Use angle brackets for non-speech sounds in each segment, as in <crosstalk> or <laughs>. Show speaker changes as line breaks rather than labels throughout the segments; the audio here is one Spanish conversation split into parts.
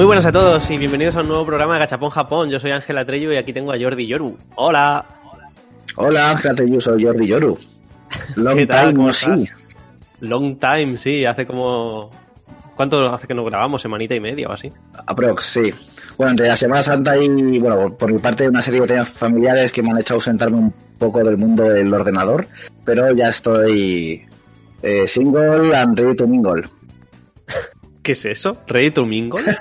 Muy buenas a todos y bienvenidos a un nuevo programa de Gachapón Japón. Yo soy Ángela Trello y aquí tengo a Jordi Yoru. Hola.
Hola Ángela Trello, soy Jordi Yoru.
Long ¿Qué tal? time, sí. Long time, sí. Hace como... ¿Cuánto hace que no grabamos? ¿Semanita y media o así?
Aprox, sí. Bueno, entre la Semana Santa y, bueno, por mi parte, una serie de temas familiares que me han hecho ausentarme un poco del mundo del ordenador, pero ya estoy eh, single and ready to mingle.
¿Qué es eso? ¿Ready to mingle?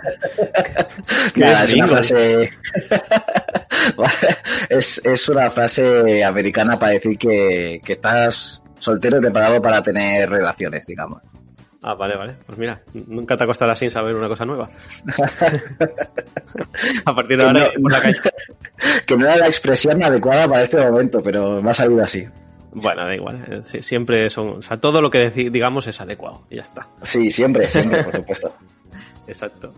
es, una frase... <laughs> es, una frase americana para decir que, que estás soltero y preparado para tener relaciones, digamos.
Ah, vale, vale. Pues mira, nunca te acostarás sin saber una cosa nueva. <laughs> a partir de ahora, por la calle. <laughs>
Que no era la expresión adecuada para este momento, pero me ha salido así.
Bueno, da igual. Eh, siempre son. O sea, todo lo que digamos es adecuado y ya está.
Sí, siempre, siempre, por supuesto. <laughs>
Exacto.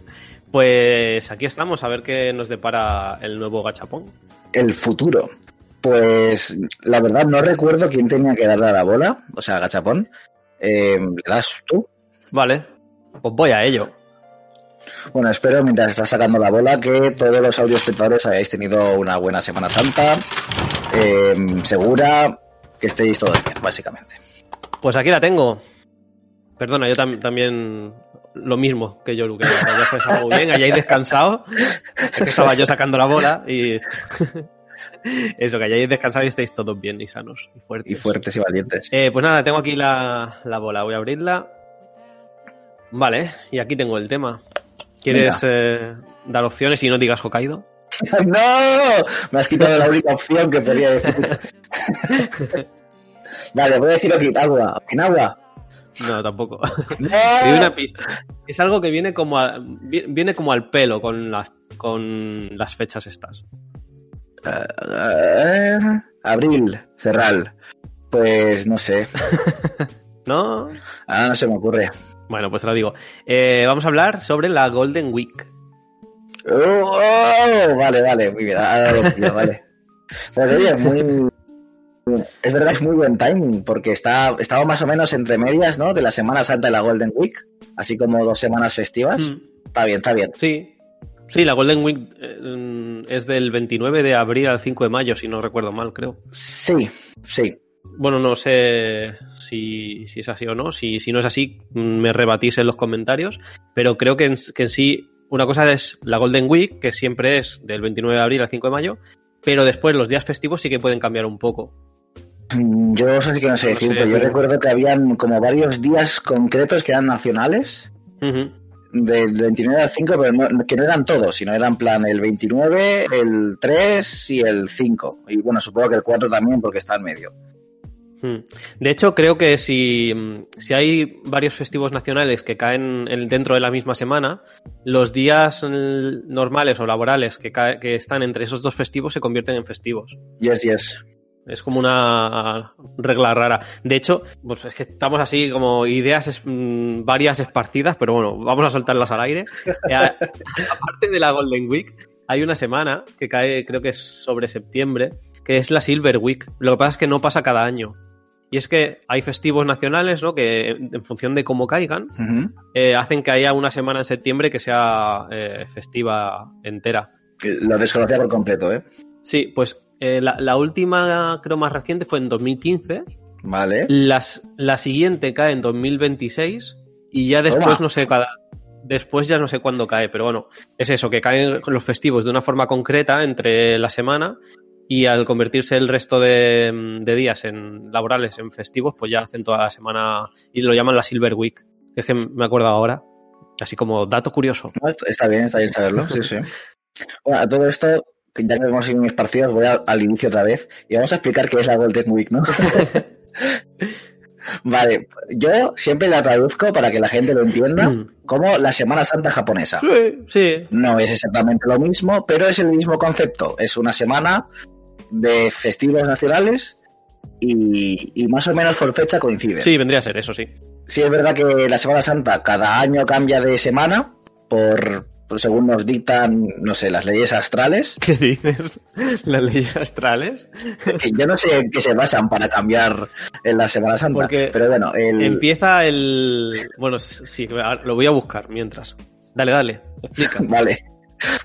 Pues aquí estamos a ver qué nos depara el nuevo gachapón.
El futuro. Pues la verdad no recuerdo quién tenía que darle a la bola, o sea, gachapón. Eh, ¿Le das tú?
Vale, pues voy a ello.
Bueno, espero mientras estás sacando la bola que todos los audio espectadores hayáis tenido una buena Semana Santa, eh, segura, que estéis todos bien, básicamente.
Pues aquí la tengo. Perdona, yo también lo mismo que yo, que hayáis algo bien, hayáis descansado. que estaba yo sacando la bola y. <laughs> Eso, que hayáis descansado y estéis todos bien y sanos y fuertes.
Y fuertes y valientes.
Eh, pues nada, tengo aquí la, bola. Voy a abrirla. Vale, y aquí tengo el tema. ¿Quieres eh, dar opciones y no digas Hokkaido? <laughs>
¡No! Me has quitado la única opción que podía decir. <laughs> vale, voy a decir Okinawa. ¿Okinawa?
No, tampoco. <laughs> ¡No! una pista. Es algo que viene como, viene como al pelo con las, con las fechas estas.
Uh, abril, Cerral. Pues no sé.
¿No?
Ah, no se me ocurre.
Bueno, pues te lo digo. Eh, vamos a hablar sobre la Golden Week.
Oh, vale, vale, muy bien. vale. <laughs> Pues muy, es verdad, es muy buen timing, porque está, estaba más o menos entre medias, ¿no? De la Semana Santa y la Golden Week, así como dos semanas festivas. Mm. Está bien, está bien.
Sí, Sí, la Golden Week eh, es del 29 de abril al 5 de mayo, si no recuerdo mal, creo.
Sí, sí.
Bueno, no sé si, es así o no. Si, si, no es así, me rebatís en los comentarios. Pero creo que en, que en sí una cosa es la Golden Week, que siempre es del 29 de abril al 5 de mayo. Pero después los días festivos sí que pueden cambiar un poco.
Mm, yo eso sí que no sé decirte. Yo recuerdo que habían como varios días concretos que eran nacionales del 29 al 5, pero que no eran todos, sino eran plan el 29, el 3 y el 5. Y bueno, supongo que el 4 también porque está en medio.
Hmm. De hecho, creo que si, si hay varios festivos nacionales que caen dentro de la misma semana, los días normales o laborales que, que están entre esos dos festivos se convierten en festivos.
Yes, yes.
Es como una regla rara. De hecho, pues es que estamos así como ideas mm, varias esparcidas, pero bueno, vamos a soltarlas al aire. Eh, aparte de la Golden Week, hay una semana que cae, creo que es sobre septiembre, que es la Silver Week. Lo que pasa es que no pasa cada año. Y es que hay festivos nacionales, ¿no? Que en función de cómo caigan, eh, hacen que haya una semana en septiembre que sea eh, festiva entera.
Lo desconocía por completo, ¿eh?
Sí, pues eh, la, última, creo más reciente, fue en 2015.
Vale.
Las, la siguiente cae en 2026 y ya después no sé cada... Después ya no sé cuándo cae, pero bueno, es eso, que caen los festivos de una forma concreta entre la semana y al convertirse el resto de, días en laborales en festivos, pues ya hacen toda la semana y lo llaman la Silver Week. Es que me acuerdo ahora, así como dato curioso.
Está bien, está bien saberlo, sí, sí. Bueno, a todo esto, ya que hemos ido esparcidos, voy al inicio otra vez y vamos a explicar qué es la Golden Week, ¿no? <laughs> vale, yo siempre la traduzco para que la gente lo entienda mm. como la Semana Santa japonesa.
Sí, sí.
No es exactamente lo mismo, pero es el mismo concepto. Es una semana de festivos nacionales y, y más o menos por fecha coincide.
Sí, vendría a ser eso, sí.
Sí, es verdad que la Semana Santa cada año cambia de semana por, pues, según nos dictan, no sé, las leyes astrales. <laughs>
¿Qué dices? ¿Las leyes astrales?
Yo no sé en qué se basan para cambiar en la Semana Santa. pero bueno,
empieza el. Bueno, sí, lo voy a buscar mientras. Dale, dale, explica. <laughs>
vale.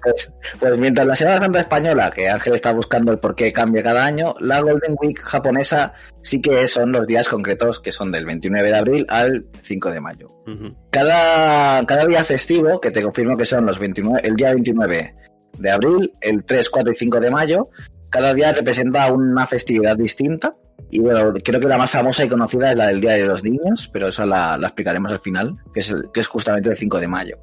Pues, <laughs> pues, mientras la Semana Santa española, que Ángel está buscando el por qué cambia cada año, la Golden Week japonesa sí que son los días concretos que son del 29 de abril al 5 de mayo. cada, cada día festivo, que te confirmo que son los 29, el día 29 de abril, el 3, 4 y 5 de mayo, cada día representa una festividad distinta. Y bueno, creo que la más famosa y conocida es la del Día de los Niños, pero esa la, explicaremos al final, que es, que es justamente el 5 de mayo.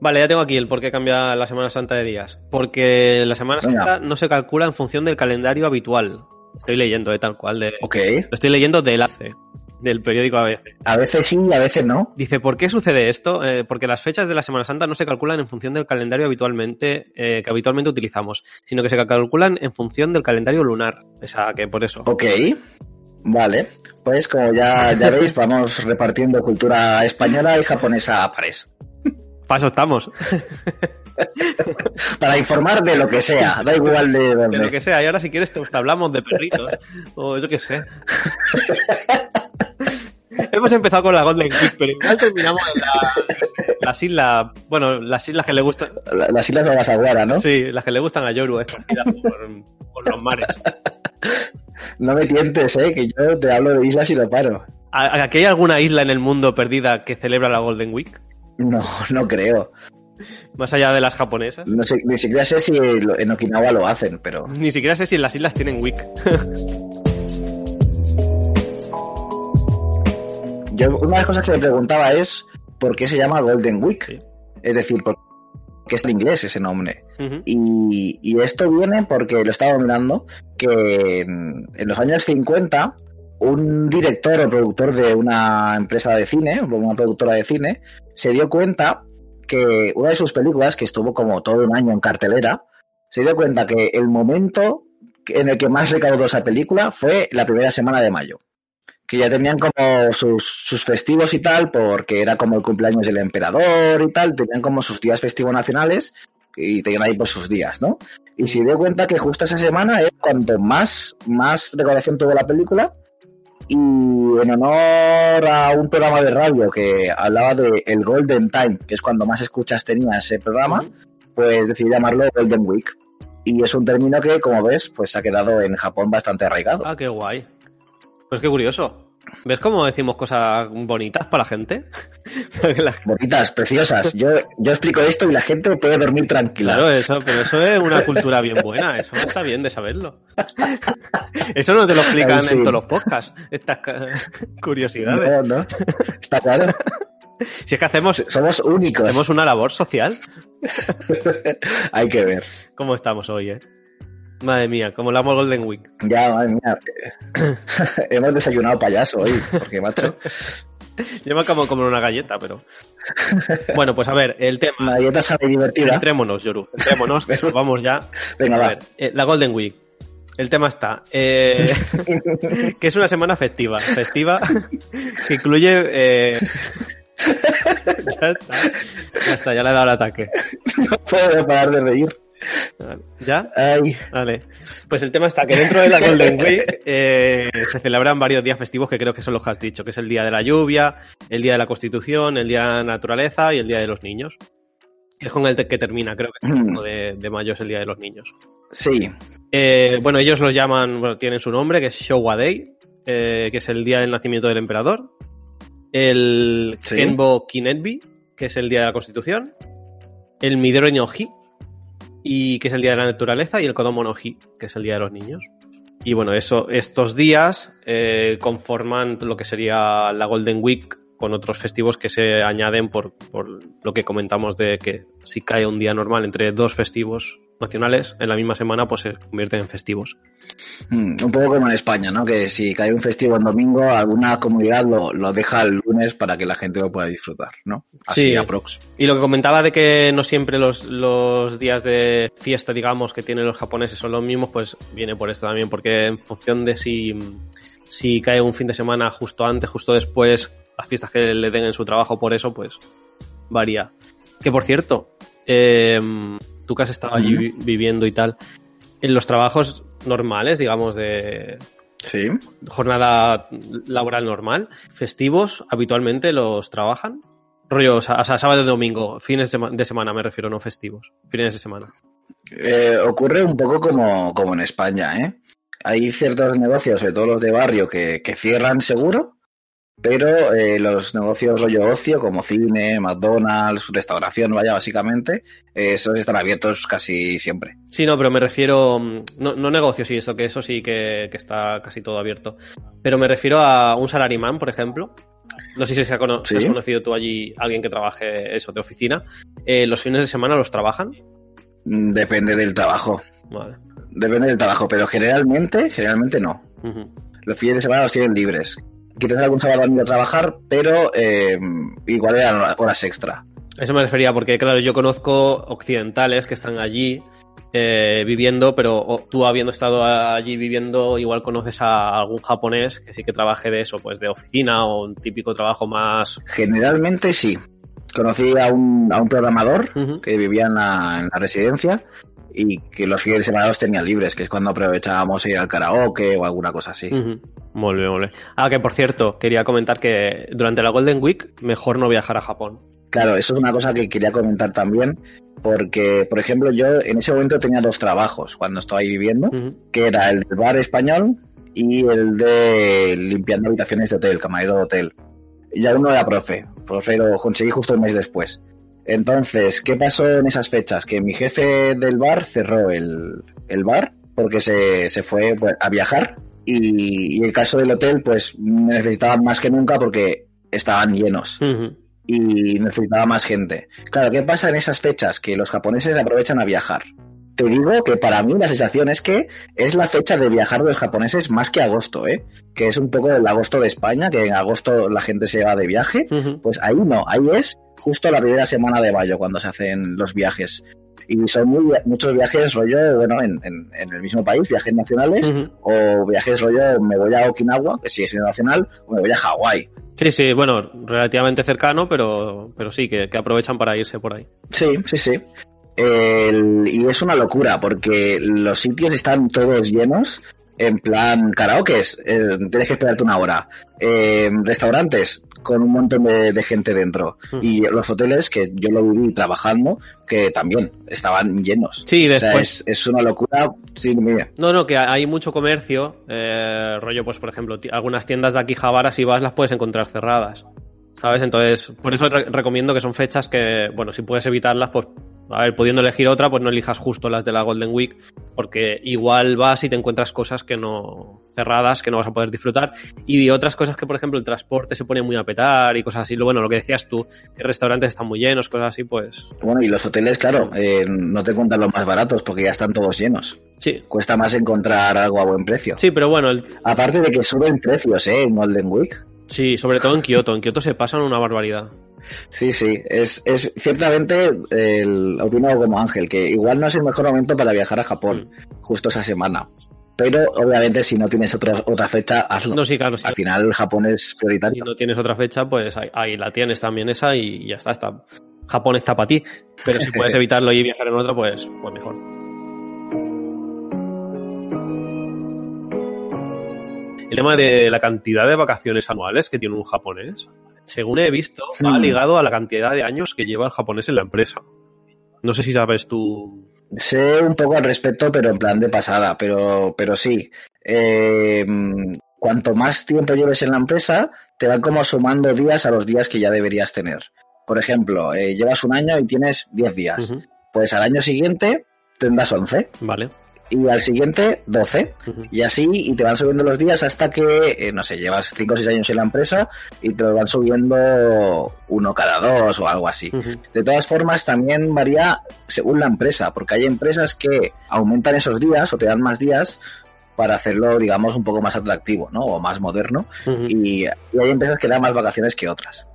Vale, ya tengo aquí el por qué cambia la Semana Santa de días. Porque la Semana Santa no se calcula en función del calendario habitual. Estoy leyendo, de tal cual. De,
ok.
Lo estoy leyendo del ACE, del periódico ABC.
A veces sí y a veces no.
Dice, ¿por qué sucede esto? Eh, porque las fechas de la Semana Santa no se calculan en función del calendario habitualmente eh, que habitualmente utilizamos, sino que se calculan en función del calendario lunar. O sea, que por eso.
Ok. Vale, pues como ya, ya veis, <laughs> vamos repartiendo cultura española y japonesa a pares.
Paso estamos. <laughs>
Para informar de lo que sea, da igual de
dónde. De lo que sea, y ahora si quieres te, hablamos de perritos, o yo qué sé. <laughs> Hemos empezado con la Golden Week, pero igual terminamos en las islas, bueno, las islas que le gustan.
las islas de Basaguara, ¿no?
Sí, las que le gustan a Yoru, esparcidas por, por los mares. <laughs>
No me tientes, ¿eh? Que yo te hablo de islas y lo paro.
¿Aquí hay alguna isla en el mundo perdida que celebra la Golden Week?
No, no creo.
Más allá de las japonesas.
No sé, ni siquiera sé si en Okinawa lo hacen, pero.
Ni siquiera sé si en las islas tienen week.
Yo, una de las cosas que me preguntaba es por qué se llama Golden Week. Es decir, por qué es en inglés ese nombre. y, y, esto viene porque lo estaba mirando, que en, en, los años 50 un director o productor de una empresa de cine, una productora de cine, se dio cuenta que una de sus películas, que estuvo como todo un año en cartelera, se dio cuenta que el momento en el que más recaudó esa película fue la primera semana de mayo. Que ya tenían como sus, sus festivos y tal, porque era como el cumpleaños del emperador y tal, tenían como sus días festivos nacionales y tenían ahí por sus días, ¿no? Y se dio cuenta que justo esa semana es cuando más, más recaudación tuvo la película y en honor a un programa de radio que hablaba de el Golden Time, que es cuando más escuchas tenía ese programa, pues decidí llamarlo Golden Week. Y es un término que, como ves, pues ha quedado en Japón bastante arraigado.
Ah, qué guay. Pues qué curioso. ¿Ves cómo decimos cosas bonitas para la gente? <laughs>
Bonitas, preciosas. <laughs> Yo, yo explico esto y la gente puede dormir tranquila.
Claro, eso, pero eso es una cultura bien buena. Eso está bien de saberlo. <laughs> Eso no te lo explican en todos los podcasts, estas curiosidades.
No, no. Está claro.
Si es que hacemos.
Somos únicos.
Hacemos una labor social.
Hay que ver.
¿Cómo estamos hoy, eh? Madre mía, como la Golden Week.
Ya, madre mía. <coughs> Hemos desayunado payaso hoy, porque macho.
Lleva como, como una galleta, pero. Bueno, pues a ver, el tema.
La galleta sabe divertida.
Entrémonos, Yoru. Entrémonos, que vamos ya.
Venga, a Ver,
eh, la Golden Week. El tema está. Eh, <laughs> que es una semana festiva. Festiva que incluye. Eh, <laughs> ya está. Ya está, ya le he dado el ataque.
No puedo parar de reír.
¿Ya? Vale. Pues el tema está que dentro de la Golden <laughs> Week eh, se celebran varios días festivos que creo que son los que has dicho, que es el Día de la Lluvia, el Día de la Constitución, el Día de la Naturaleza y el Día de los Niños. Es con el que termina, creo que el 1 de, mayo es el Día de los Niños.
Sí.
Eh, bueno, ellos los llaman, bueno, tienen su nombre, que es Showa Day, eh, que es el Día del Nacimiento del Emperador. El Kenbo Kinetbi, que es el Día de la Constitución. El Midori no y que es el Día de la Naturaleza, y el Kodomo no Hi, que es el Día de los Niños. Y bueno, eso, estos días eh, conforman lo que sería la Golden Week con otros festivos que se añaden por, por lo que comentamos de que si cae un día normal entre dos festivos nacionales en la misma semana, pues se convierten en festivos.
Mm, un poco como en España, ¿no? Que si cae un festivo en domingo, alguna comunidad lo, lo deja el lunes para que la gente lo pueda disfrutar, ¿no?
Así sí. aprox. Y lo que comentaba de que no siempre los, los días de fiesta, digamos, que tienen los japoneses son los mismos, pues viene por esto también, porque en función de si, si cae un fin de semana justo antes, justo después, las fiestas que le den en su trabajo por eso, pues varía. Que por cierto, eh, tú que has estado allí viviendo y tal, en los trabajos normales, digamos, de
¿Sí?
jornada laboral normal, festivos, habitualmente los trabajan. Rollo, o sea, sábado y domingo, fines de, semana me refiero, no festivos, fines de semana.
Eh, ocurre un poco como, como en España, ¿eh? Hay ciertos negocios, sobre todo los de barrio, que, que cierran seguro, pero eh, los negocios rollo ocio, como cine, McDonald's, restauración, vaya, básicamente, eh, esos están abiertos casi siempre.
Sí, no, pero me refiero, mm, no, no negocios y eso, que eso sí que, que, está casi todo abierto, pero me refiero a un salaryman, por ejemplo. No sé si, se ha ¿Sí? has conocido tú allí alguien que trabaje eso de oficina. Eh, ¿Los fines de semana los trabajan?
Mm, depende del trabajo. Vale. Depende del trabajo, pero generalmente, generalmente no. Los fines de semana los tienen libres que tener algún sábado a trabajar, pero eh, igual eran horas extra.
Eso me refería, porque claro, yo conozco occidentales que están allí eh, viviendo, pero tú habiendo estado allí viviendo, igual conoces a algún japonés que sí que trabaje de eso, pues de oficina o un típico trabajo más.
Generalmente sí. Conocí a un, a un programador que vivía en la, residencia y que los fines de semana los tenía libres, que es cuando aprovechábamos ir al karaoke o alguna cosa así.
Muy bien, muy bien. Ah, que por cierto, quería comentar que durante la Golden Week mejor no viajar a Japón.
Claro, eso es una cosa que quería comentar también, porque, por ejemplo, yo en ese momento tenía dos trabajos cuando estaba ahí viviendo, que era el del bar español y el de limpiando habitaciones de hotel, camarero de hotel. Y ya uno era profe, profe lo conseguí justo un mes después. Entonces, ¿qué pasó en esas fechas? Que mi jefe del bar cerró el, bar porque se, fue pues, a viajar y, el caso del hotel pues necesitaba más que nunca porque estaban llenos. Y necesitaba más gente. Claro, ¿qué pasa en esas fechas? Que los japoneses aprovechan a viajar te digo que para mí la sensación es que es la fecha de viajar de los japoneses más que agosto, ¿eh? Que es un poco el agosto de España, que en agosto la gente se va de viaje. Pues ahí no, ahí es justo la primera semana de mayo cuando se hacen los viajes. Y son muchos viajes rollo, bueno, en, el mismo país, viajes nacionales, o viajes rollo, me voy a Okinawa, que sigue siendo nacional, o me voy a Hawái.
Sí, sí, bueno, relativamente cercano, pero, pero sí, que, que aprovechan para irse por ahí.
Sí, sí, sí y es una locura porque los sitios están todos llenos. En plan, karaoke, eh, tienes que esperarte una hora. Eh, restaurantes, con un montón de, gente dentro. Hmm. Y los hoteles, que yo lo viví trabajando, que también estaban llenos.
Sí, después.
es, una locura. Sí, mira.
No, no, que hay mucho comercio. Eh, rollo, pues, por ejemplo, algunas tiendas de aquí Javara, si vas, las puedes encontrar cerradas. ¿Sabes? Entonces, por eso recomiendo que son fechas que, bueno, si puedes evitarlas, pues a ver, pudiendo elegir otra, pues no elijas justo las de la Golden Week, porque igual vas y te encuentras cosas que no cerradas, que no vas a poder disfrutar, y otras cosas que, por ejemplo, el transporte se pone muy a petar y cosas así. Bueno, lo que decías tú, que restaurantes están muy llenos, cosas así, pues.
Bueno, y los hoteles, claro, eh, no te cuentan los más baratos porque ya están todos llenos.
Sí.
Cuesta más encontrar algo a buen precio.
Sí, pero bueno.
Aparte de que suben precios, ¿eh? En Golden Week.
Sí, sobre todo en Kioto. En Kioto se pasan una barbaridad.
Sí, sí, es, es ciertamente el opino como Ángel, que igual no es el mejor momento para viajar a Japón, mm. justo esa semana. Pero obviamente si no tienes otra otra fecha, hazlo.
No, sí, claro,
Al final Japón es prioritario.
Si no tienes otra fecha, pues ahí, la tienes también esa y ya está, está. Japón está para ti. Pero si puedes <laughs> evitarlo y viajar en otra, pues, pues mejor. El tema de la cantidad de vacaciones anuales que tiene un japonés según he visto, va hmm. ligado a la cantidad de años que lleva el japonés en la empresa. No sé si sabes tú.
Sé un poco al respecto, pero en plan de pasada, pero, pero sí. Eh, cuanto más tiempo lleves en la empresa, te van como sumando días a los días que ya deberías tener. Por ejemplo, eh, llevas un año y tienes 10 días. Pues al año siguiente tendrás 11.
Vale
y al siguiente 12. Y así, y te van subiendo los días hasta que, eh, no sé, llevas 5 o 6 años en la empresa y te lo van subiendo uno cada dos o algo así. De todas formas, también varía según la empresa, porque hay empresas que aumentan esos días o te dan más días para hacerlo, digamos, un poco más atractivo, ¿no? O más moderno. y, y hay empresas que dan más vacaciones que otras.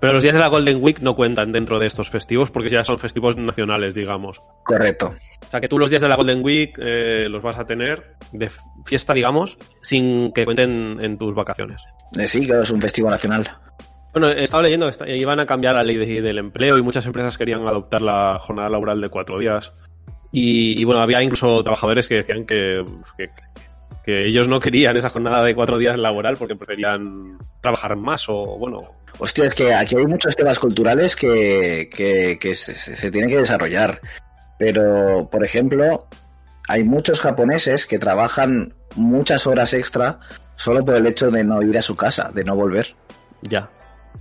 Pero los días de la Golden Week no cuentan dentro de estos festivos porque ya son festivos nacionales, digamos.
Correcto.
O sea que tú los días de la Golden Week eh, los vas a tener de fiesta, digamos, sin que cuenten en tus vacaciones.
Eh, sí, claro, es un festivo nacional.
Bueno, he estado leyendo que iban a cambiar la ley del empleo y muchas empresas querían adoptar la jornada laboral de cuatro días. Y, bueno, había incluso trabajadores que decían que, que ellos no querían esa jornada de cuatro días laboral porque preferían trabajar más o, bueno,
Hostia, es que aquí hay muchos temas culturales que, que, se, se tienen que desarrollar. Pero, por ejemplo, hay muchos japoneses que trabajan muchas horas extra solo por el hecho de no ir a su casa, de no volver.
Ya.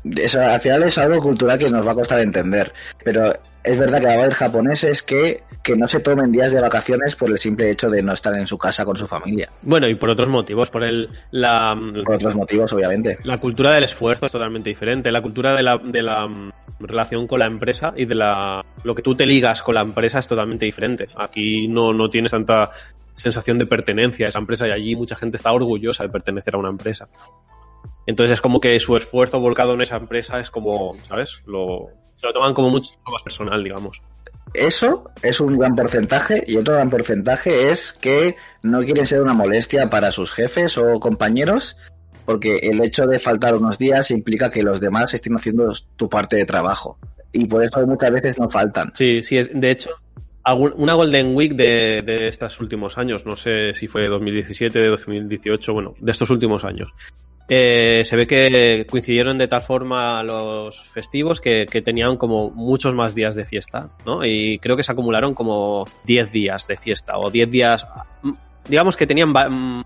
Eso, al final es algo cultural que nos va a costar entender. Pero es verdad que va a haber japoneses que, que no se tomen días de vacaciones por el simple hecho de no estar en su casa con su familia.
Bueno, y por otros motivos, por el la
por otros motivos, obviamente.
La cultura del esfuerzo es totalmente diferente. La cultura de la, de la mm, relación con la empresa y de la lo que tú te ligas con la empresa es totalmente diferente. Aquí no, no tienes tanta sensación de pertenencia a esa empresa y allí mucha gente está orgullosa de pertenecer a una empresa. Entonces es como que su esfuerzo volcado en esa empresa es como, ¿sabes? Lo, se lo toman como mucho más personal, digamos.
Eso es un gran porcentaje y otro gran porcentaje es que no quieren ser una molestia para sus jefes o compañeros porque el hecho de faltar unos días implica que los demás estén haciendo tu parte de trabajo y por eso muchas veces no faltan.
Sí, sí, es, de hecho, una Golden Week de, de estos últimos años, no sé si fue 2017, 2018, bueno, de estos últimos años. Eh, se ve que coincidieron de tal forma los festivos que, tenían como muchos más días de fiesta, ¿no? Y creo que se acumularon como 10 días de fiesta o 10 días, mm, digamos que tenían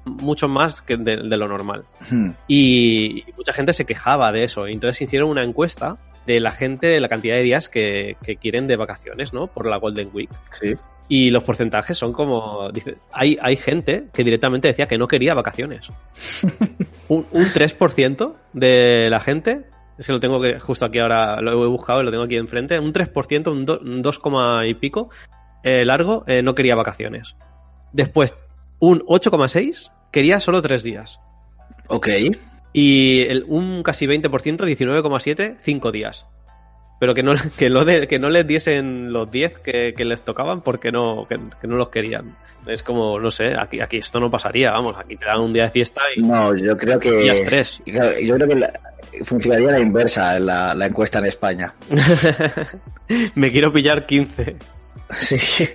mucho más que de, lo normal. Hmm. Y, mucha gente se quejaba de eso. Entonces hicieron una encuesta de la gente, de la cantidad de días que, que quieren de vacaciones, ¿no? Por la Golden Week.
Sí.
Y los porcentajes son como. Dice, hay, hay gente que directamente decía que no quería vacaciones. <laughs> un, un 3% de la gente, es que lo tengo que, justo aquí ahora lo he buscado y lo tengo aquí enfrente, un 3%, un, 2, y pico eh, largo, eh, no quería vacaciones. Después, un 8,6 quería solo 3 días.
Ok.
Y el, un casi 20%, 19,7, 5 días pero que no, <laughs> que no, de, que no les diesen los 10 que, que, les tocaban porque no, que, no los querían. Es como, no sé, aquí, aquí esto no pasaría, vamos, aquí te dan un día de fiesta y...
No, yo creo que...
Días tres.
Yo creo que funcionaría la inversa en la, la encuesta en España. <laughs>
Me quiero pillar 15.
Sí,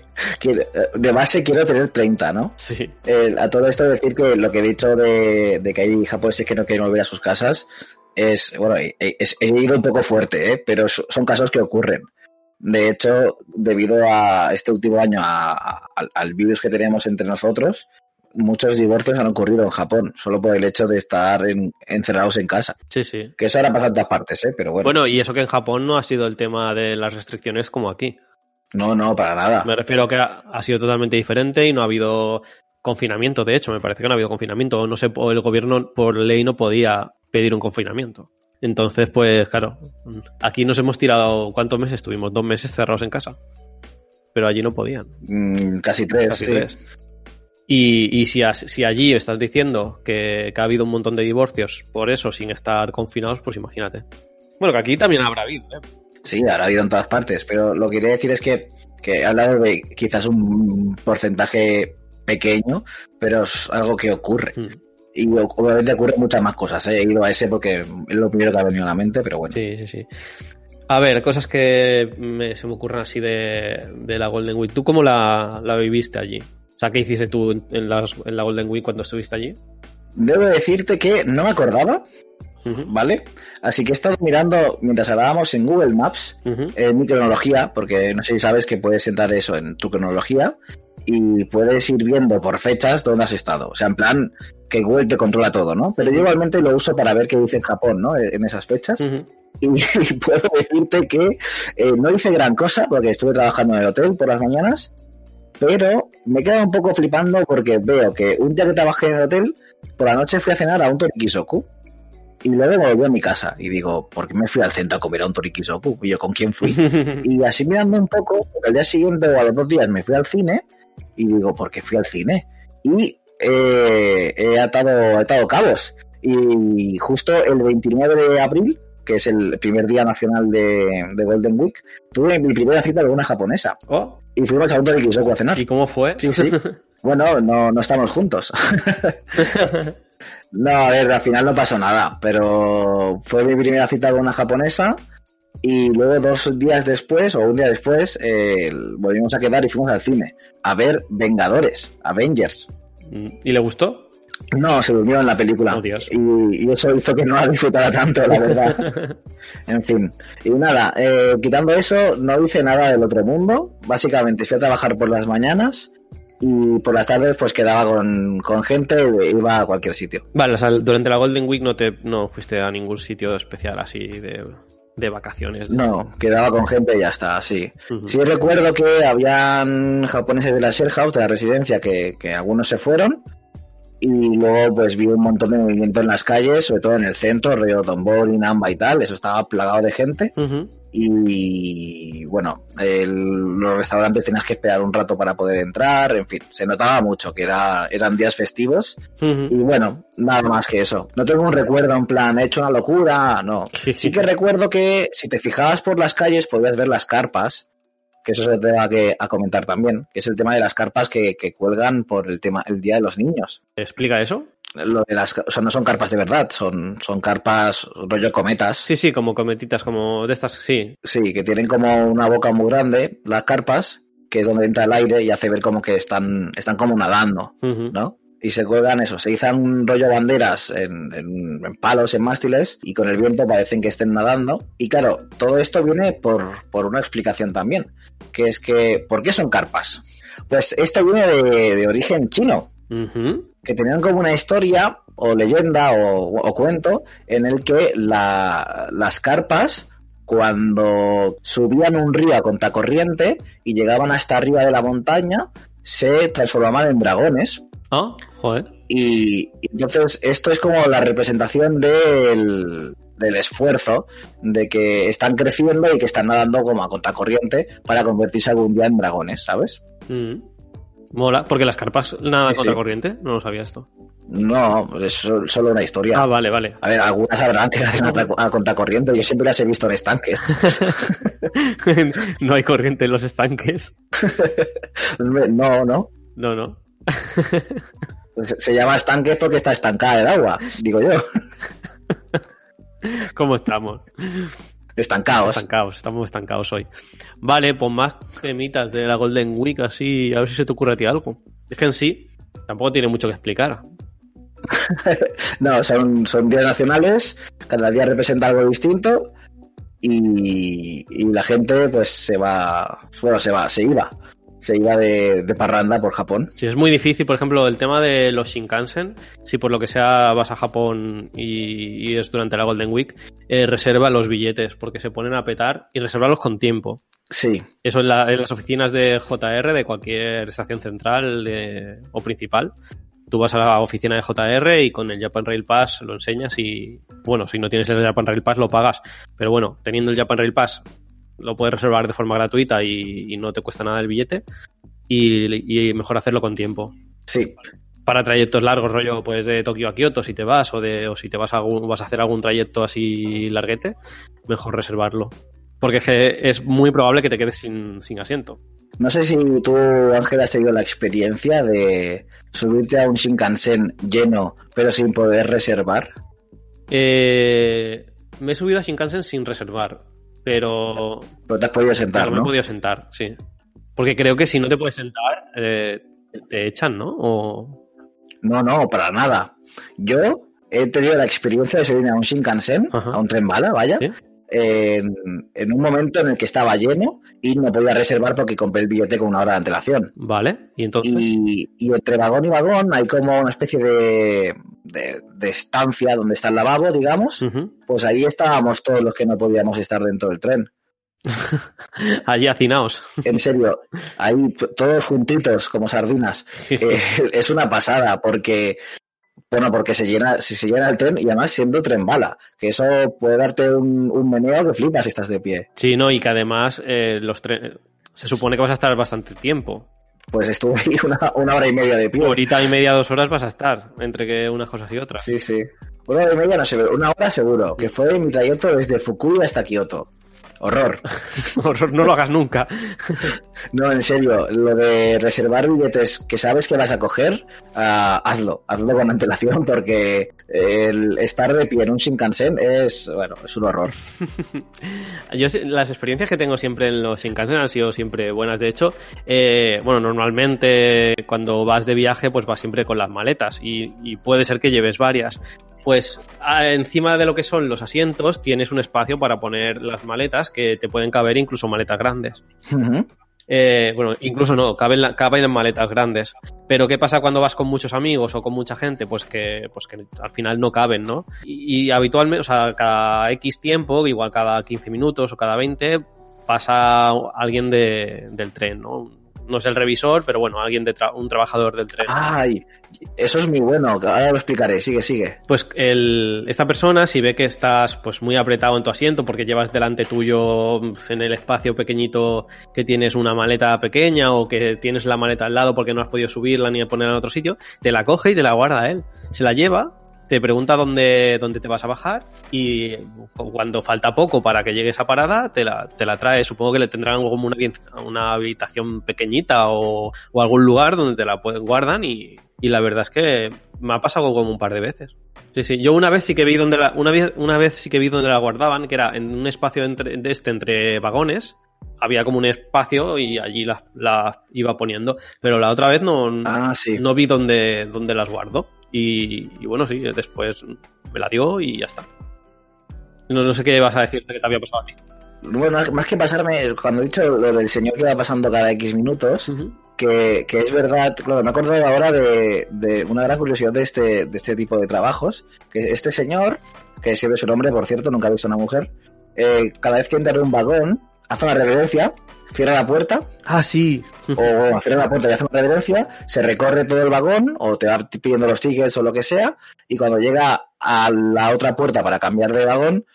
<laughs> de base quiero tener 30, ¿no?
Sí.
a todo esto decir que lo que he dicho de, de que hay japoneses que no quieren volver a sus casas, es, bueno, he, ido un poco fuerte, ¿eh? pero son casos que ocurren. De hecho, debido a este último año, al virus que teníamos entre nosotros, muchos divorcios han ocurrido en Japón, solo por el hecho de estar encerrados en casa.
Sí, sí.
Que eso ahora pasa en todas partes, ¿eh? pero bueno.
Bueno, y eso que en Japón no ha sido el tema de las restricciones como aquí.
No, no, para nada.
Me refiero a que ha, sido totalmente diferente y no ha habido confinamiento, de hecho, me parece que no ha habido confinamiento. No sé, el gobierno por ley no podía pedir un confinamiento. Entonces, pues claro, aquí nos hemos tirado, ¿cuántos meses estuvimos? Dos meses cerrados en casa. Pero allí no podían.
Mm, casi tres.
Casi tres. Y, si, si, allí estás diciendo que, ha habido un montón de divorcios por eso, sin estar confinados, pues imagínate. Bueno, que aquí también habrá habido, ¿eh?
Sí, habrá habido en todas partes, pero lo que quería decir es que, que he hablado de quizás un porcentaje pequeño, pero es algo que ocurre. Hmm. Y obviamente ocurren muchas más cosas. ¿eh? He ido a ese porque es lo primero que ha venido a la mente, pero bueno.
Sí, sí, sí. A ver, cosas que se me ocurren así de, la Golden Week. ¿Tú cómo la, viviste allí? O sea, ¿qué hiciste tú en, la Golden Week cuando estuviste allí?
Debo decirte que no me acordaba, ¿vale? Así que he estado mirando mientras hablábamos en Google Maps, en mi cronología, porque no sé si sabes que puedes entrar eso en tu cronología y puedes ir viendo por fechas dónde has estado. O sea, en plan, que Google te controla todo, ¿no? Pero yo igualmente lo uso para ver qué dice en Japón, ¿no? En esas fechas. <laughs> y, puedo decirte que eh, no hice gran cosa porque estuve trabajando en el hotel por las mañanas, pero me he quedado un poco flipando porque veo que un día que trabajé en el hotel, por la noche fui a cenar a un Torikisoku y luego volví a mi casa y digo, ¿por qué me fui al centro a comer a un Torikisoku? Y yo, ¿con quién fui? <laughs> y así mirando un poco, al día siguiente o a los dos días me fui al cine y digo, ¿por qué fui al cine? Y eh, he, atado, atado cabos. Y justo el 29 de abril, que es el primer día nacional de, Golden Week, tuve mi primera cita con una japonesa.
Oh.
Y fuimos a un Torikisoku a cenar.
¿Y cómo fue?
Sí, sí. <laughs> bueno, no, no estamos juntos. <laughs> no, a ver, al final no pasó nada, pero fue mi primera cita con una japonesa y luego dos días después, o un día después, eh, volvimos a quedar y fuimos al cine a ver Vengadores, Avengers.
¿Y le gustó?
No, se durmió en la película.
Oh, Dios.
Y, y eso hizo que no la disfrutara tanto, la verdad. <laughs> en fin. Y nada, eh, quitando eso, no hice nada del otro mundo. Básicamente fui a trabajar por las mañanas y por las tardes pues quedaba con, con gente e iba a cualquier sitio.
Vale, o sea, durante la Golden Week no te no fuiste a ningún sitio especial así de, de vacaciones.
No, quedaba con gente y ya está, sí.
Ujú.
Sí recuerdo que habían japoneses de la share house, de la residencia, que, que algunos se fueron. Y luego pues vi un montón de movimiento en las calles, sobre todo en el centro, Río Tombori, Namba y tal. Eso estaba plagado de gente. Y bueno, el- los restaurantes tenías que esperar un rato para poder entrar. En fin, se notaba mucho que era, eran días festivos. Y bueno, nada más que eso. No tengo un recuerdo en plan, he hecho una locura, no. <laughs> Sí que recuerdo que si te fijabas por las calles podías ver las carpas, que eso se te va a, que, a comentar también, que es el tema de las carpas que, que cuelgan por el tema el Día de los Niños.
¿Explica eso?
Lo de las, o sea, no son carpas de verdad, son, son carpas rollo cometas.
Sí, sí, como cometitas, como de estas, sí.
Sí, que tienen como una boca muy grande, las carpas, que es donde entra el aire y hace ver como que están, están como nadando. ¿no? Y se cuelgan eso, se izan un rollo banderas en, en- en palos, en mástiles, y con el viento parecen que estén nadando. Y claro, todo esto viene por, por una explicación también, que es que, ¿por qué son carpas? Pues esto viene de, de origen chino. Que tenían como una historia o leyenda o, o cuento en el que la- las carpas cuando subían un río a contracorriente y llegaban hasta arriba de la montaña se transformaban en dragones
Ah, joder.
y, y entonces esto es como la representación del, del esfuerzo de que están creciendo y que están nadando como a contracorriente para convertirse algún día en dragones, ¿sabes?
Mm. Mola, porque las carpas nada
Sí, sí.
contra corriente, no lo sabía esto.
No, es sol- solo una historia.
Ah, vale, vale.
A ver, algunas habrán que hacen <laughs> a, tra- a contracorriente. Yo siempre las he visto en estanques. <laughs>
no hay corriente en los estanques. <laughs>
No, no.
No, no.
Se, se llama estanques porque está estancada el agua, digo yo.
¿Cómo estamos?
Estancados.
Estancados, estamos estancados hoy. Vale, pues más temitas de la Golden Week, así, a ver si se te ocurre a ti algo. Es que en sí, tampoco tiene mucho que explicar. <laughs>
No, son, son días nacionales, cada día representa algo distinto y, y la gente pues se va, bueno, se va, se iba, se iba de, de parranda por Japón.
Si es muy difícil, por ejemplo, el tema de los Shinkansen, si por lo que sea vas a Japón y, y es durante la Golden Week, eh, reserva los billetes porque se ponen a petar y reservarlos con tiempo.
Sí,
Eso en, la- en las oficinas de JR, de cualquier estación central de- o principal. Tú vas a la oficina de JR y con el Japan Rail Pass lo enseñas y, bueno, si no tienes el Japan Rail Pass lo pagas. Pero bueno, teniendo el Japan Rail Pass lo puedes reservar de forma gratuita y, y no te cuesta nada el billete. Y, y mejor hacerlo con tiempo.
sí,
Para trayectos largos, rollo pues de Tokio a Kioto, si te vas, o, de, o si te vas a, algún- vas a hacer algún trayecto así larguete, mejor reservarlo. Porque es, que es muy probable que te quedes sin, sin asiento.
No sé si tú, Ángel, has tenido la experiencia de subirte a un Shinkansen lleno, pero sin poder reservar.
Eh, me he subido a Shinkansen sin reservar, pero,
Pero te has podido sentar,
pero me he
¿no?
podido sentar, sí. Porque creo que si no te puedes sentar, eh, te echan, ¿no? O...
No, no, para nada. Yo he tenido la experiencia de subirme a un Shinkansen,
Ajá.
a un tren bala, vaya,
¿Sí?
en, en un momento en el que estaba lleno y no podía reservar porque compré el billete con una hora de antelación.
Vale, y entonces...
Y, y entre vagón y vagón hay como una especie de, de, de estancia donde está el lavabo, digamos. Pues ahí estábamos todos los que no podíamos estar dentro del tren. <laughs>
Allí hacinaos.
En serio, ahí todos juntitos como sardinas. <laughs> Eh, es una pasada porque bueno porque se llena si se llena el tren y además siendo tren bala que eso puede darte un, un meneo que flipas si estás de pie
Sí, no, y que además eh, los tre- se supone que vas a estar bastante tiempo.
Pues estuve ahí una, una hora y media de pie.
Horita y media, dos horas vas a estar, entre que unas cosas y otras.
sí sí. Una hora y media no sé una hora seguro que fue mi trayecto desde Fukui hasta Kioto Horror. <laughs>
Horror, no lo hagas nunca. <laughs>
no, en serio, lo de reservar billetes que sabes que vas a coger, uh, hazlo, hazlo con antelación porque el estar de pie en un Shinkansen es, bueno, es un horror. <laughs>
Yo las experiencias que tengo siempre en los Shinkansen han sido siempre buenas. De hecho, eh, bueno, normalmente cuando vas de viaje, pues vas siempre con las maletas y, y puede ser que lleves varias pues encima de lo que son los asientos tienes un espacio para poner las maletas que te pueden caber incluso maletas grandes. Eh, bueno, incluso no, caben, caben en maletas grandes. Pero ¿qué pasa cuando vas con muchos amigos o con mucha gente? Pues que, pues que al final no caben, ¿no? Y, habitualmente, o sea, cada X tiempo, igual cada 15 minutos o cada 20, pasa alguien de, del tren, ¿no? No es el revisor, pero bueno, alguien de un trabajador del tren.
Ay, eso es muy bueno, ahora lo explicaré, sigue, sigue.
Pues el, esta persona, si ve que estás pues muy apretado en tu asiento porque llevas delante tuyo en el espacio pequeñito que tienes una maleta pequeña o que tienes la maleta al lado porque no has podido subirla ni ponerla en otro sitio, te la coge y te la guarda a él. Se la lleva te pregunta dónde, dónde te vas a bajar y cuando falta poco para que llegue esa parada, te la, te la trae. Supongo que le tendrán como una, una habitación pequeñita o, o, algún lugar donde te la guardan y, y, la verdad es que me ha pasado como un par de veces. Sí, sí, yo una vez sí que vi donde la, una vez, una vez sí que vi donde la guardaban, que era en un espacio entre, de este entre vagones, había como un espacio y allí las la iba poniendo. Pero la otra vez no,
ah,
no vi dónde, dónde las guardo. Y, bueno, sí, después me la dio y ya está. No, no sé qué vas a decir que te había pasado a ti.
Bueno, más que pasarme, cuando he dicho lo del señor que va pasando cada X minutos, que, que, es verdad, claro, me acuerdo ahora de, de, una gran curiosidad de este, de este tipo de trabajos, que este señor, que se ve su nombre, por cierto, nunca ha visto una mujer, eh, cada vez que entra en un vagón, hace una reverencia, cierra la puerta.
Ah, sí.
O cierra la puerta y hace una reverencia, se recorre todo el vagón o te va pidiendo los tickets o lo que sea, y cuando llega a la otra puerta para cambiar de vagón,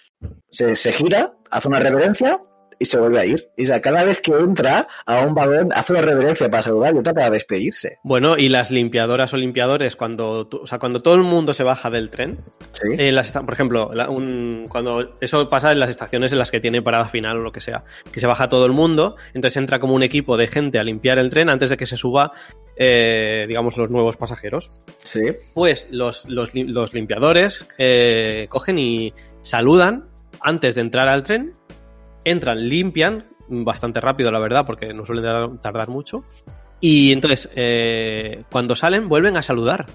se, se gira, hace una reverencia y se vuelve a ir. Y sea, cada vez que entra a un vagón hace una reverencia para saludar y otra para despedirse.
Bueno, y las limpiadoras o limpiadores, cuando, o sea, cuando todo el mundo se baja del tren, eh, las, por ejemplo, cuando eso pasa en las estaciones en las que tiene parada final o lo que sea, que se baja todo el mundo, entonces entra como un equipo de gente a limpiar el tren antes de que se suba, eh, digamos, los nuevos pasajeros.
Sí.
Pues los, los, limpiadores eh, cogen y saludan antes de entrar al tren entran, limpian, bastante rápido la verdad, porque no suelen tardar mucho, y entonces eh, cuando salen vuelven a saludar.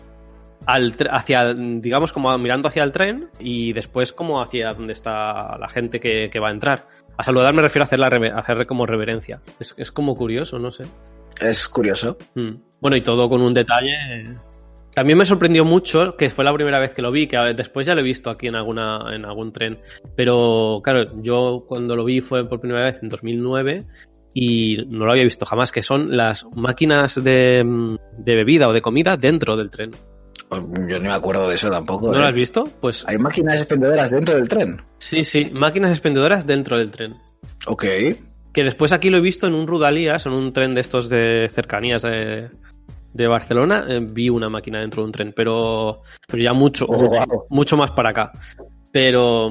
Al hacia, digamos, como mirando hacia el tren y después como hacia donde está la gente que, va a entrar. A saludar me refiero a hacer, la, hacer como reverencia. Es, es como curioso, no sé.
Es curioso.
Mm. Bueno, y todo con un detalle también me sorprendió mucho, que fue la primera vez que lo vi, que después ya lo he visto aquí en, alguna, en algún tren. Pero claro, yo cuando lo vi fue por primera vez en 2009 y no lo había visto jamás, que son las máquinas de, bebida o de comida dentro del tren.
Pues yo no me acuerdo de eso tampoco.
¿No lo ¿eh? has visto? Pues
hay máquinas expendedoras dentro del tren.
Sí, sí, máquinas expendedoras dentro del tren.
Ok.
Que después aquí lo he visto en un Rudalías, en un tren de estos de cercanías de, de Barcelona eh, vi una máquina dentro de un tren, pero, pero ya mucho, oh, mucho, más para acá. Pero,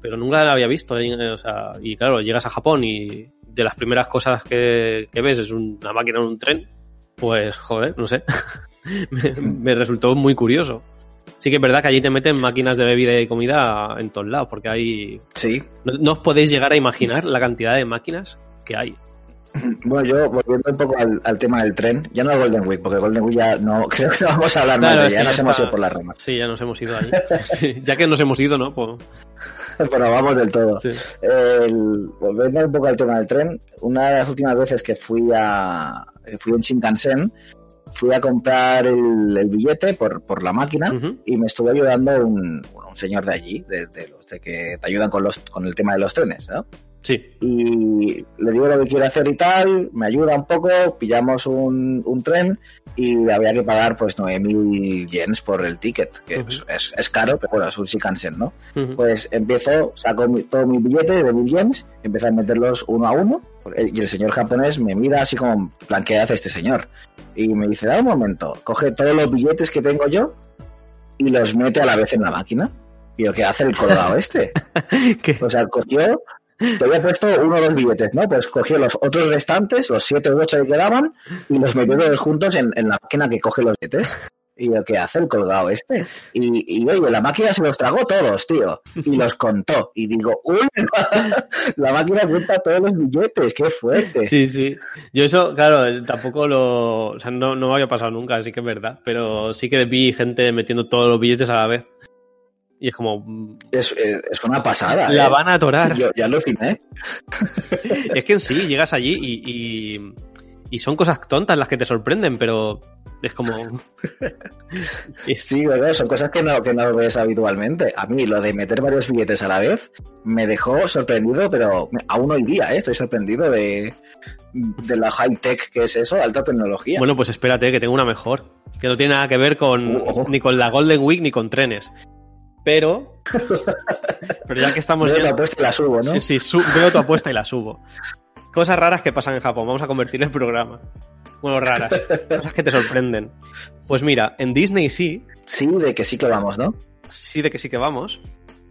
pero nunca la había visto. Eh, o sea, y claro, llegas a Japón y de las primeras cosas que, ves es una máquina en un tren, pues joder, no sé. <laughs> me, resultó muy curioso. Sí que es verdad que allí te meten máquinas de bebida y comida en todos lados, porque hay...
Sí.
no os podéis llegar a imaginar la cantidad de máquinas que hay.
Bueno, yo volviendo un poco al, tema del tren, ya no al Golden Week, porque Golden Week ya no, <laughs> creo que no vamos a hablar más de ya nos hemos ido por las ramas.
Sí, ya nos hemos ido ahí. <laughs> ya que nos hemos ido, ¿no? Pues...
bueno, vamos del todo. volviendo un poco al tema del tren, una de las últimas veces que fui a fui en Shinkansen, fui a comprar el, billete por, por la máquina y me estuvo ayudando un, un señor de allí, de, los de que te ayudan con, los, con el tema de los trenes, ¿no?
Sí.
Y le digo lo que quiere hacer y tal, me ayuda un poco, pillamos un, un tren y había que pagar pues 9.000 yens por el ticket, que es, es, caro, pero bueno, es un Shinkansen, ¿no? Pues empiezo, saco mi, todo mi billete de 1.000 yens, empiezo a meterlos uno a uno y el señor japonés me mira así como, plan, ¿qué hace este señor? Y me dice, da un momento, coge todos los billetes que tengo yo y los mete a la vez en la máquina. Y yo, ¿qué hace el colgado este? <laughs> O sea, cogió te había puesto uno o dos billetes, ¿no? Pues cogió los otros restantes, los siete u ocho que quedaban, y los metió todos juntos en, en la máquina que coge los billetes. Y yo, ¿qué hace el colgado este? Y, y oye, la máquina se los tragó todos, tío. Y los contó. Y digo, uy, <laughs> la máquina cuenta todos los billetes, qué fuerte.
Sí, sí. Yo eso, claro, tampoco lo... O sea, no, no me había pasado nunca, así que es verdad. Pero sí que vi gente metiendo todos los billetes a la vez. Y es como... mm,
Es, es una pasada.
La
¿eh?
van a atorar.
Yo ya aluciné. <laughs>
Es que en sí, llegas allí y, y, y son cosas tontas las que te sorprenden, pero es como... <laughs>
Sí, ¿verdad? Son cosas que no, que no ves habitualmente. A mí lo de meter varios billetes a la vez me dejó sorprendido, pero aún hoy día ¿eh? estoy sorprendido de, de la high-tech que es eso, alta tecnología.
Bueno, pues espérate, que tengo una mejor. Que no tiene nada que ver con
Oh.
ni con la Golden Week ni con trenes. Pero... <laughs> Pero ya que estamos
Veo
yendo-
la apuesta y la subo, ¿no?
Sí, sí, su- veo tu apuesta y la subo. Cosas raras que pasan en Japón. Vamos a convertir el programa. Bueno, raras. Cosas que te sorprenden. Pues mira, en Disney sí,
Sí, de que sí que vamos, ¿no?
sí de que sí que vamos.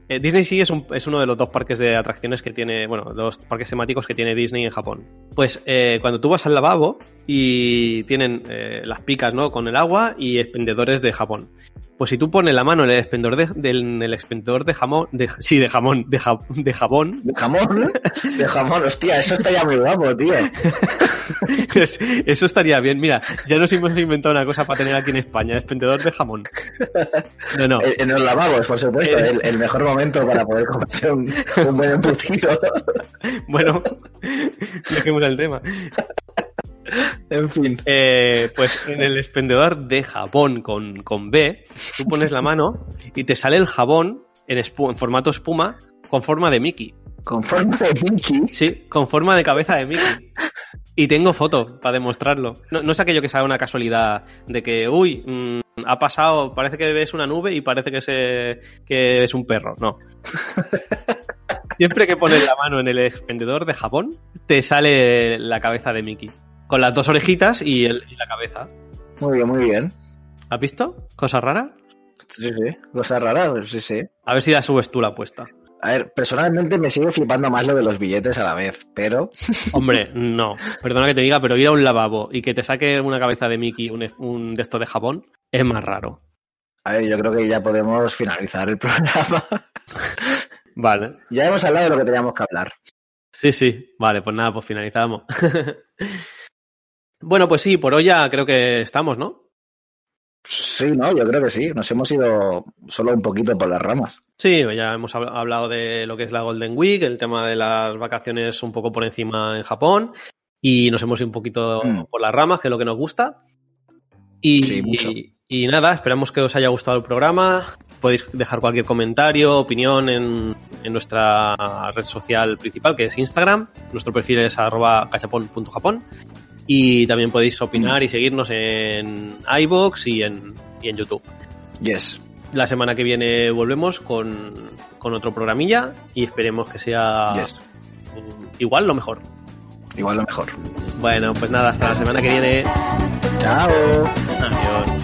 Eh, Disney sí es, un- es uno de los dos parques de atracciones que tiene, bueno, dos parques temáticos que tiene Disney en Japón. Pues eh, cuando tú vas al lavabo y tienen eh, las picas, ¿no? Con el agua y expendedores de Japón. Pues si tú pones la mano en el expendedor de, del en el expendedor de jamón, de, sí, de jamón, de, ja- de jabón,
De jamón, de jamón, hostia, eso estaría muy guapo, tío.
Pues Eso estaría bien. Mira, ya nos hemos inventado una cosa para tener aquí en España, expendedor de jamón. No, no.
En los lavabos, por supuesto, el, el mejor momento para poder comerse un, un buen embutido.
Bueno, <laughs> dejemos el tema.
En fin.
Eh, pues en el expendedor de jabón con, con B, tú pones la mano y te sale el jabón en, en formato espuma con forma de Mickey.
Con forma de Mickey.
Sí, con forma de cabeza de Mickey. Y tengo foto para demostrarlo. No, no es aquello que sea una casualidad de que, uy, mm, ha pasado, parece que ves una nube y parece que, se, que es un perro. No. <laughs> Siempre que pones la mano en el expendedor de jabón, te sale la cabeza de Mickey. Con las dos orejitas y, el- y la cabeza.
Muy bien, muy bien.
¿Has visto? Cosa rara.
Sí, sí. Cosa rara, sí, sí.
A ver si la subes tú la apuesta.
A ver, personalmente me sigue flipando más lo de los billetes a la vez, pero <laughs>
Hombre, no. Perdona que te diga, pero ir a un lavabo y que te saque una cabeza de Mickey, un, un de esto de jabón, es más raro.
a ver, yo creo que ya podemos finalizar el <laughs> programa.
Vale.
ya hemos hablado de lo que teníamos que hablar.
Sí, sí. Vale, pues nada, pues finalizamos. <laughs> bueno, pues sí, por hoy ya creo que estamos, ¿no?
Sí, no, yo creo que sí. Nos hemos ido solo un poquito por las ramas.
Sí, ya hemos hab- hablado de lo que es la Golden Week, el tema de las vacaciones un poco por encima en Japón y nos hemos ido un poquito
Mm.
por las ramas, que es lo que nos gusta. Y,
Sí, mucho.
y- y nada, esperamos que os haya gustado el programa. Podéis dejar cualquier comentario, opinión en, en nuestra red social principal, que es Instagram. Nuestro perfil es arroba cachapon.japón. Y también podéis opinar y seguirnos en iVoox y en, y en YouTube.
Yes.
La semana que viene volvemos con, con otro programilla y esperemos que sea
Yes.
igual lo mejor.
Igual lo mejor.
Bueno, pues nada, hasta la semana que viene.
Chao.
Adiós.